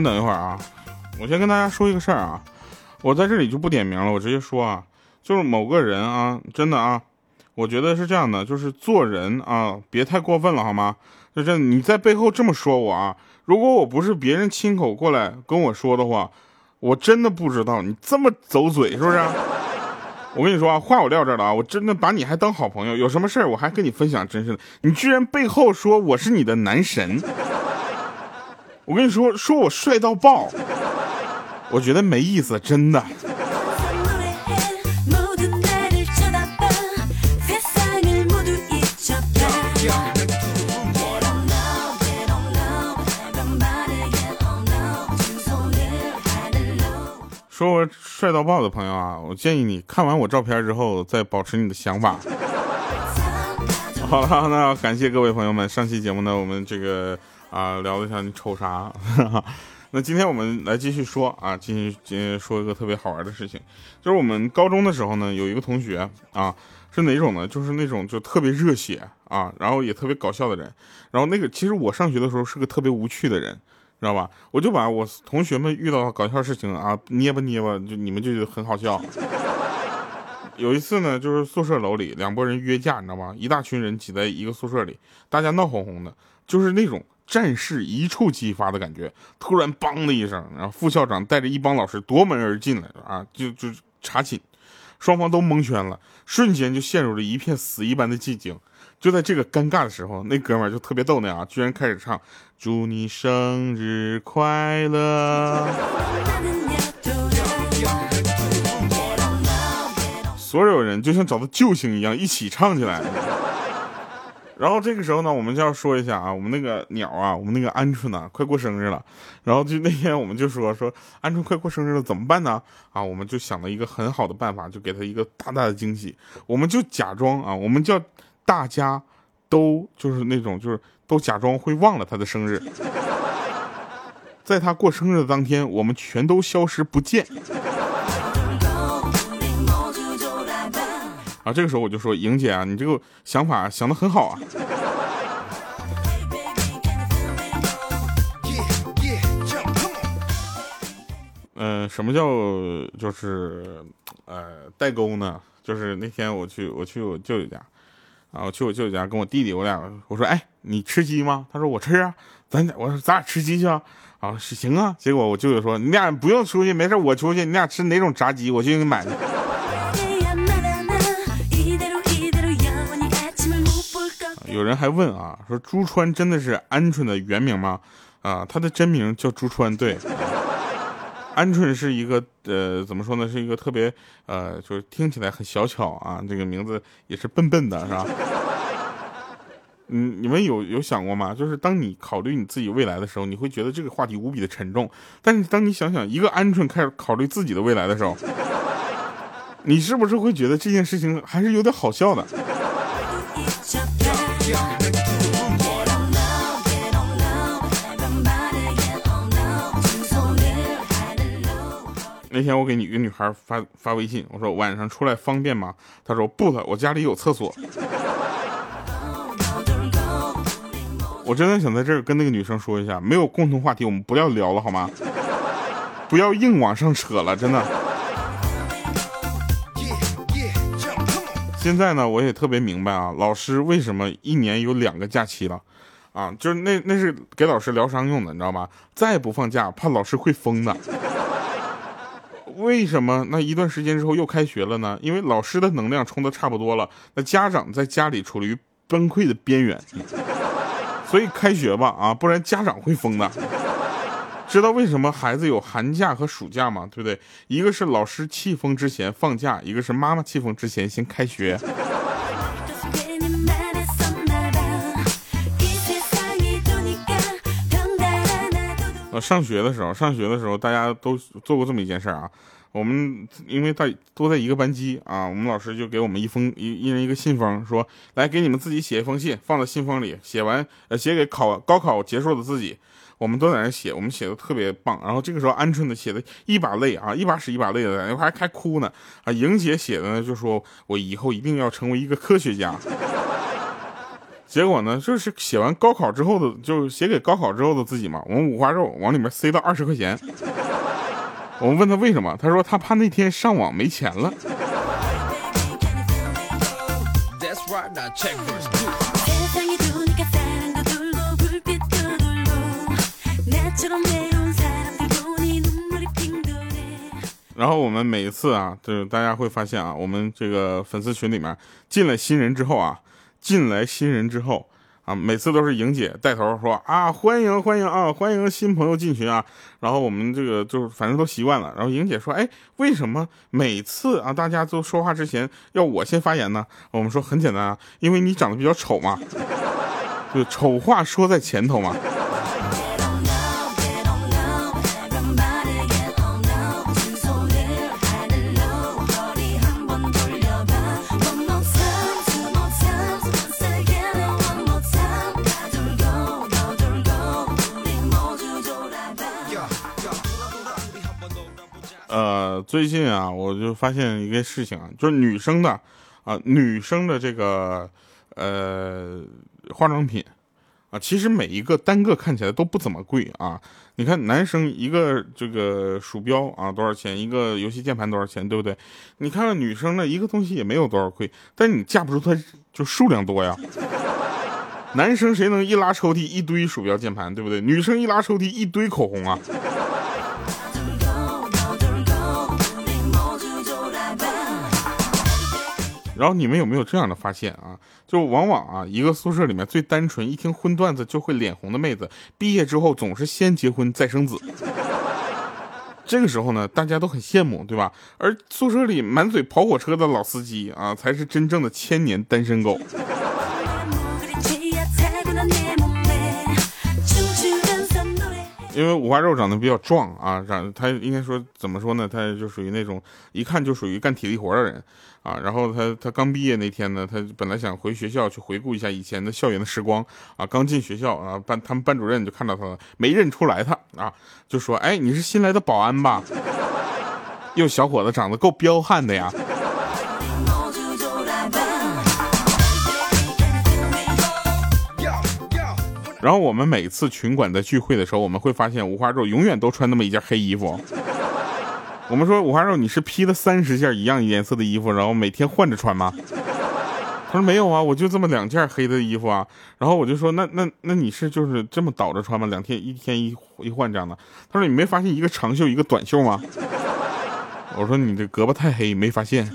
先等一会儿啊，我先跟大家说一个事儿啊，我在这里就不点名了，我直接说啊，就是某个人啊，真的啊，我觉得是这样的，就是做人啊，别太过分了好吗？就这，你在背后这么说我啊，如果我不是别人亲口过来跟我说的话，我真的不知道你这么走嘴是不是？我跟你说啊，话我撂这儿了啊，我真的把你还当好朋友，有什么事儿我还跟你分享真是的。你居然背后说我是你的男神，我跟你说，说我帅到爆，我觉得没意思，真的。说我帅到爆的朋友啊，我建议你看完我照片之后再保持你的想法。好了，那感谢各位朋友们，上期节目呢，我们这个啊聊了一下你瞅啥，那今天我们来继续说啊，继续今天说一个特别好玩的事情，就是我们高中的时候呢，有一个同学啊，是哪种呢？就是那种就特别热血啊，然后也特别搞笑的人，然后那个其实我上学的时候是个特别无趣的人。知道吧？我就把我同学们遇到搞笑事情啊，捏吧捏吧，就你们就觉得很好笑。有一次呢，就是宿舍楼里两拨人约架，你知道吗？一大群人挤在一个宿舍里，大家闹哄哄的，就是那种战事一触即发的感觉。突然，梆的一声，然后副校长带着一帮老师夺门而进来啊，就就查寝，双方都蒙圈了，瞬间就陷入了一片死一般的寂静。就在这个尴尬的时候，那哥们儿就特别逗那啊，居然开始唱“祝你生日快乐”，所有人就像找到救星一样一起唱起来。然后这个时候呢，我们就要说一下啊，我们那个鸟啊，我们那个鹌鹑呢，快过生日了。然后就那天我们就说说鹌鹑快过生日了怎么办呢？啊，我们就想了一个很好的办法，就给他一个大大的惊喜。我们就假装啊，我们叫。大家都就是那种，就是都假装会忘了他的生日，在他过生日的当天，我们全都消失不见。啊，这个时候我就说，莹姐啊，你这个想法想的很好啊。嗯，什么叫就是呃代沟呢？就是那天我去我去我舅舅家。啊，我去我舅舅家跟我弟弟，我俩我说，哎，你吃鸡吗？他说我吃啊，咱俩我说咱俩吃鸡去啊，啊行啊。结果我舅舅说，你俩不用出去，没事我出去，你俩吃哪种炸鸡，我去给你买。有人还问啊，说朱川真的是鹌鹑的原名吗？啊，他的真名叫朱川，对。鹌鹑是一个呃，怎么说呢？是一个特别呃，就是听起来很小巧啊。这个名字也是笨笨的，是吧？嗯，你们有有想过吗？就是当你考虑你自己未来的时候，你会觉得这个话题无比的沉重。但是当你想想一个鹌鹑开始考虑自己的未来的时候，你是不是会觉得这件事情还是有点好笑的？那天我给你一个女孩发发微信，我说晚上出来方便吗？她说不了，我家里有厕所。我真的想在这儿跟那个女生说一下，没有共同话题，我们不要聊了好吗？不要硬往上扯了，真的。现在呢，我也特别明白啊，老师为什么一年有两个假期了，啊，就是那那是给老师疗伤用的，你知道吧？再不放假，怕老师会疯的。为什么那一段时间之后又开学了呢？因为老师的能量充的差不多了，那家长在家里处于崩溃的边缘，所以开学吧啊，不然家长会疯的。知道为什么孩子有寒假和暑假吗？对不对？一个是老师气疯之前放假，一个是妈妈气疯之前先开学。呃，上学的时候，上学的时候，大家都做过这么一件事啊。我们因为在都在一个班级啊，我们老师就给我们一封一一人一个信封，说来给你们自己写一封信，放在信封里，写完呃写给考高考结束的自己。我们都在那写，我们写的特别棒。然后这个时候，鹌鹑的写的一把泪啊，一把屎一把泪的，在那还还哭呢。啊，莹姐写的呢就说我以后一定要成为一个科学家。结果呢，就是写完高考之后的，就写给高考之后的自己嘛。我们五花肉往里面塞到二十块钱。我们问他为什么，他说他怕那天上网没钱了。然后我们每一次啊，就是大家会发现啊，我们这个粉丝群里面进来新人之后啊，进来新人之后啊，每次都是莹姐带头说啊，欢迎欢迎啊，欢迎新朋友进群啊。然后我们这个就是反正都习惯了。然后莹姐说，哎，为什么每次啊大家都说话之前要我先发言呢？我们说很简单啊，因为你长得比较丑嘛，就丑话说在前头嘛。最近啊，我就发现一个事情啊，就是女生的啊，女生的这个呃化妆品啊，其实每一个单个看起来都不怎么贵啊。你看，男生一个这个鼠标啊多少钱？一个游戏键盘多少钱？对不对？你看看女生的一个东西也没有多少贵，但你架不住它就数量多呀。男生谁能一拉抽屉一堆鼠标键盘，对不对？女生一拉抽屉一堆口红啊。然后你们有没有这样的发现啊？就往往啊，一个宿舍里面最单纯，一听荤段子就会脸红的妹子，毕业之后总是先结婚再生子。这个时候呢，大家都很羡慕，对吧？而宿舍里满嘴跑火车的老司机啊，才是真正的千年单身狗。因为五花肉长得比较壮啊，长他应该说怎么说呢？他就属于那种一看就属于干体力活的人啊。然后他他刚毕业那天呢，他本来想回学校去回顾一下以前的校园的时光啊。刚进学校啊，班他们班主任就看到他了，没认出来他啊，就说：“哎，你是新来的保安吧？哟，小伙子长得够彪悍的呀。”然后我们每次群管在聚会的时候，我们会发现五花肉永远都穿那么一件黑衣服。我们说五花肉，你是披了三十件一样颜色的衣服，然后每天换着穿吗？他说没有啊，我就这么两件黑的衣服啊。然后我就说那那那你是就是这么倒着穿吗？两天一天一一换这样的？他说你没发现一个长袖一个短袖吗？我说你这胳膊太黑没发现。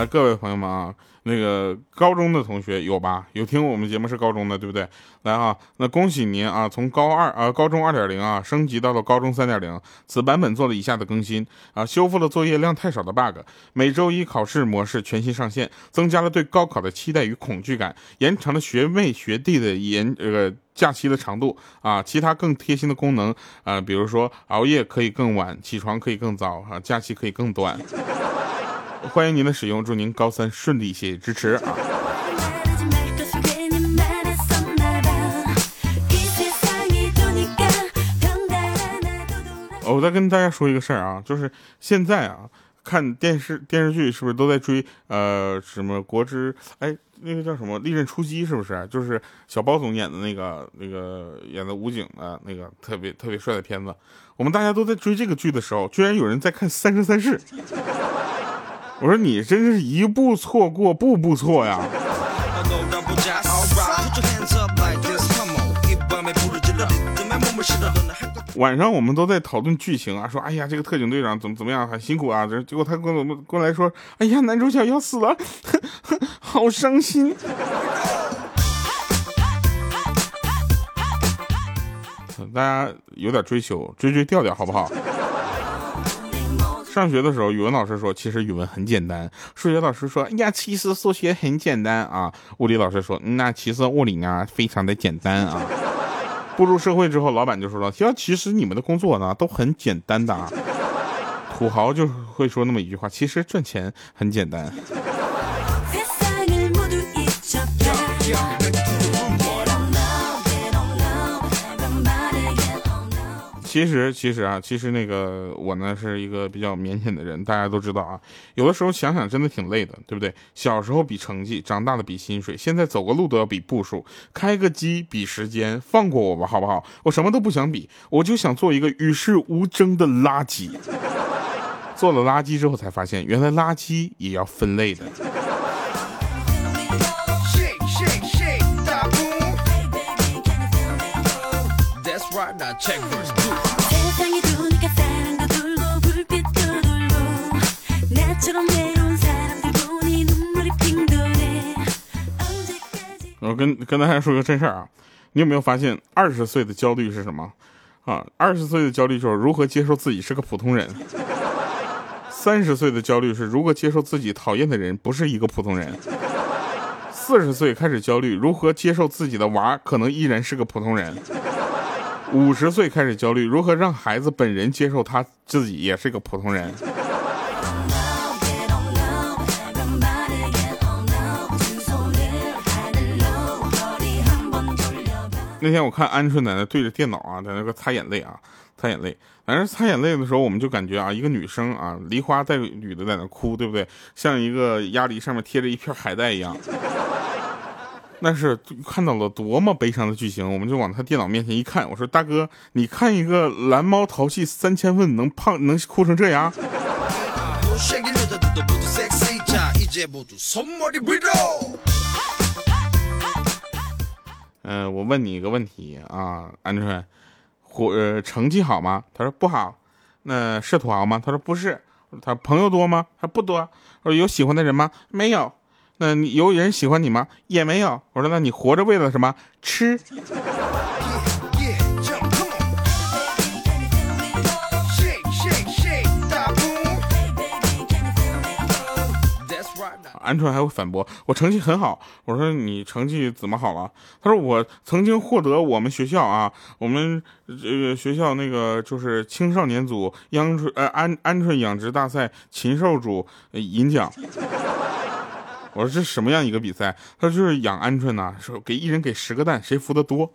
来，各位朋友们啊，那个高中的同学有吧？有听我们节目是高中的，对不对？来啊，那恭喜您啊，从高二啊，高中二点零啊，升级到了高中三点零。此版本做了以下的更新啊，修复了作业量太少的 bug，每周一考试模式全新上线，增加了对高考的期待与恐惧感，延长了学妹学弟的延这个假期的长度啊，其他更贴心的功能啊，比如说熬夜可以更晚，起床可以更早啊，假期可以更短。欢迎您的使用，祝您高三顺利，谢谢支持啊！我再跟大家说一个事儿啊，就是现在啊，看电视电视剧是不是都在追呃什么国之哎那个叫什么利刃出击是不是？就是小包总演的那个那个演的武警的那个特别特别帅的片子。我们大家都在追这个剧的时候，居然有人在看《三生三世》。我说你真是一步错过步步错呀！晚上我们都在讨论剧情啊，说哎呀这个特警队长怎么怎么样很辛苦啊，这结果他跟我们过来说，哎呀男主角要死了，好伤心。大家有点追求，追追调调好不好？上学的时候，语文老师说，其实语文很简单；数学老师说，哎呀，其实数学很简单啊；物理老师说，那其实物理呢，非常的简单啊。步入社会之后，老板就说了，其实你们的工作呢，都很简单的啊。土豪就会说那么一句话，其实赚钱很简单。其实其实啊，其实那个我呢是一个比较腼腆的人，大家都知道啊。有的时候想想真的挺累的，对不对？小时候比成绩，长大了比薪水，现在走个路都要比步数，开个机比时间，放过我吧，好不好？我什么都不想比，我就想做一个与世无争的垃圾。做了垃圾之后才发现，原来垃圾也要分类的。我跟跟大家说个真事儿啊，你有没有发现二十岁的焦虑是什么？啊，二十岁的焦虑就是如何接受自己是个普通人；三十岁的焦虑是如何接受自己讨厌的人不是一个普通人；四十岁开始焦虑如何接受自己的娃可能依然是个普通人；五十岁开始焦虑如何让孩子本人接受他自己也是个普通人。那天我看鹌鹑奶奶对着电脑啊，在那个擦眼泪啊，擦眼泪。反正擦眼泪的时候，我们就感觉啊，一个女生啊，梨花带雨的在那哭，对不对？像一个鸭梨上面贴着一片海带一样。那是看到了多么悲伤的剧情，我们就往他电脑面前一看，我说：“大哥，你看一个蓝猫淘气三千问，能胖能哭成这样？”嗯，我问你一个问题啊，鹌鹑，活呃成绩好吗？他说不好。那是土豪吗？他说不是。他朋友多吗？他不多。我说有喜欢的人吗？没有。那你有人喜欢你吗？也没有。我说那你活着为了什么？吃。鹌鹑还会反驳我成绩很好，我说你成绩怎么好了？他说我曾经获得我们学校啊，我们这个学校那个就是青少年组鹌鹑鹌鹌鹑养殖大赛禽兽组银奖。我说这什么样一个比赛？他说就是养鹌鹑呐，说给一人给十个蛋，谁孵的多。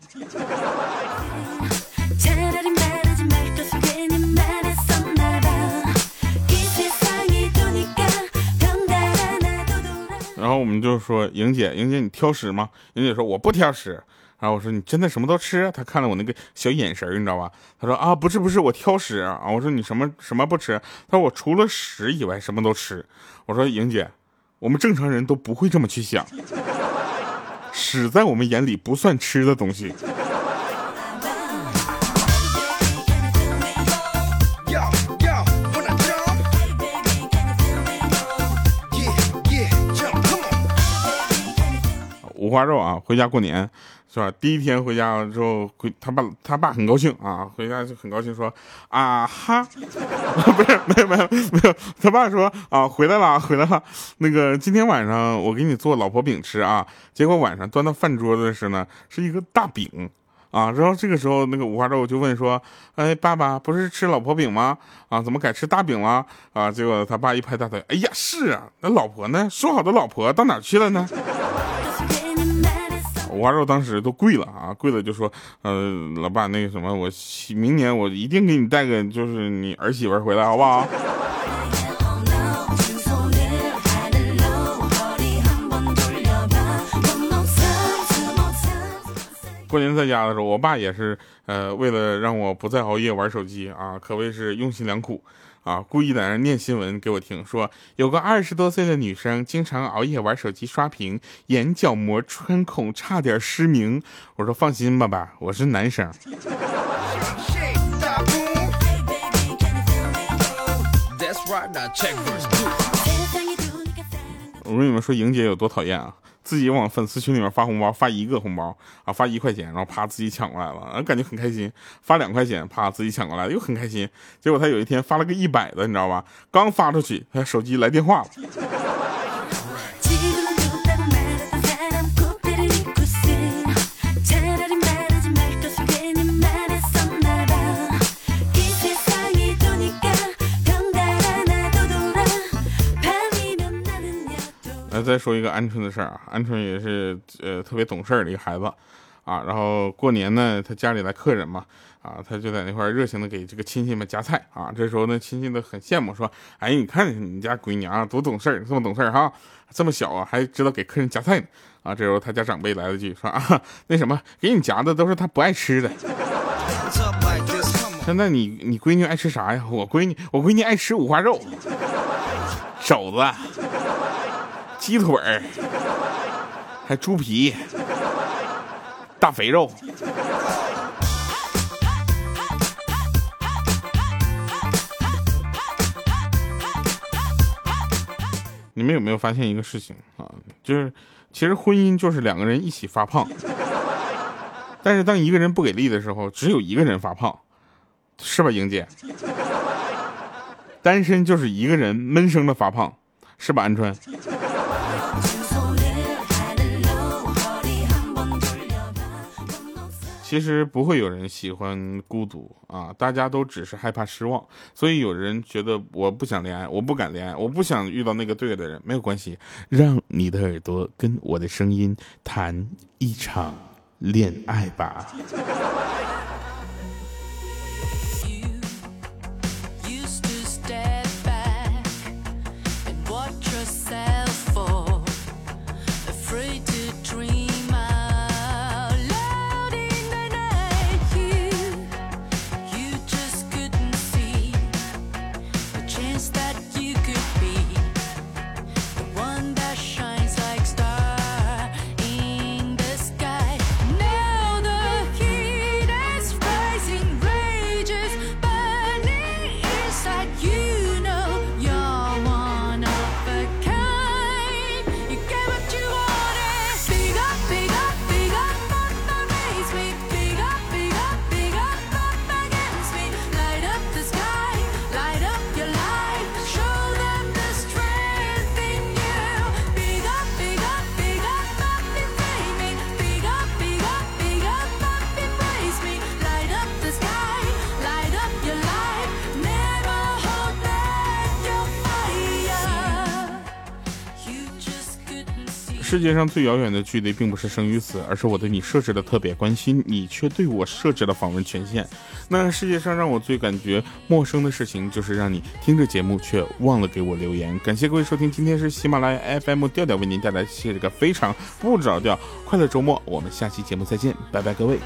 然后我们就说莹姐，莹姐你挑食吗？莹姐说我不挑食。然后我说你真的什么都吃？她看了我那个小眼神你知道吧？她说啊不是不是我挑食啊。我说你什么什么不吃？她说我除了屎以外什么都吃。我说莹姐，我们正常人都不会这么去想，屎在我们眼里不算吃的东西。五花肉啊，回家过年是吧？第一天回家之后，回他爸他爸很高兴啊，回家就很高兴说啊哈，不是没有没有没有，他爸说啊回来了回来了，那个今天晚上我给你做老婆饼吃啊，结果晚上端到饭桌的时候呢是一个大饼啊，然后这个时候那个五花肉就问说，哎爸爸不是吃老婆饼吗？啊怎么改吃大饼了？啊结果他爸一拍大腿，哎呀是啊，那老婆呢？说好的老婆到哪去了呢？五花肉当时都跪了啊，跪了就说，呃，老爸那个什么，我明年我一定给你带个就是你儿媳妇回来，好不好？过年在家的时候，我爸也是，呃，为了让我不再熬夜玩手机啊，可谓是用心良苦。啊，故意在那念新闻给我听，说有个二十多岁的女生经常熬夜玩手机刷屏，眼角膜穿孔，差点失明。我说放心吧，爸，我是男生。我跟你们说，莹姐有多讨厌啊！自己往粉丝群里面发红包，发一个红包啊，发一块钱，然后啪自己抢过来了，啊，感觉很开心。发两块钱，啪自己抢过来了，又很开心。结果他有一天发了个一百的，你知道吧？刚发出去，他手机来电话了。那再说一个鹌鹑的事儿啊，鹌鹑也是呃特别懂事儿的一个孩子，啊，然后过年呢，他家里来客人嘛，啊，他就在那块热情的给这个亲戚们夹菜啊。这时候呢，亲戚都很羡慕，说：“哎，你看你家闺女啊，多懂事儿，这么懂事儿哈，这么小啊，还知道给客人夹菜呢。”啊，这时候他家长辈来了句说：“啊，那什么，给你夹的都是他不爱吃的。”现在你你闺女爱吃啥呀？我闺女我闺女爱吃五花肉、肘子、鸡腿儿，还猪皮、大肥肉。你们有没有发现一个事情啊？就是其实婚姻就是两个人一起发胖，但是当一个人不给力的时候，只有一个人发胖。是吧，英姐？单身就是一个人闷声的发胖，是吧，鹌鹑？其实不会有人喜欢孤独啊，大家都只是害怕失望，所以有人觉得我不想恋爱，我不敢恋爱，我不想遇到那个对的人，没有关系，让你的耳朵跟我的声音谈一场恋爱吧。世界上最遥远的距离，并不是生与死，而是我对你设置的特别关心，你却对我设置了访问权限。那世界上让我最感觉陌生的事情，就是让你听着节目却忘了给我留言。感谢各位收听，今天是喜马拉雅 FM 调调为您带来这个非常不着调快乐周末，我们下期节目再见，拜拜，各位。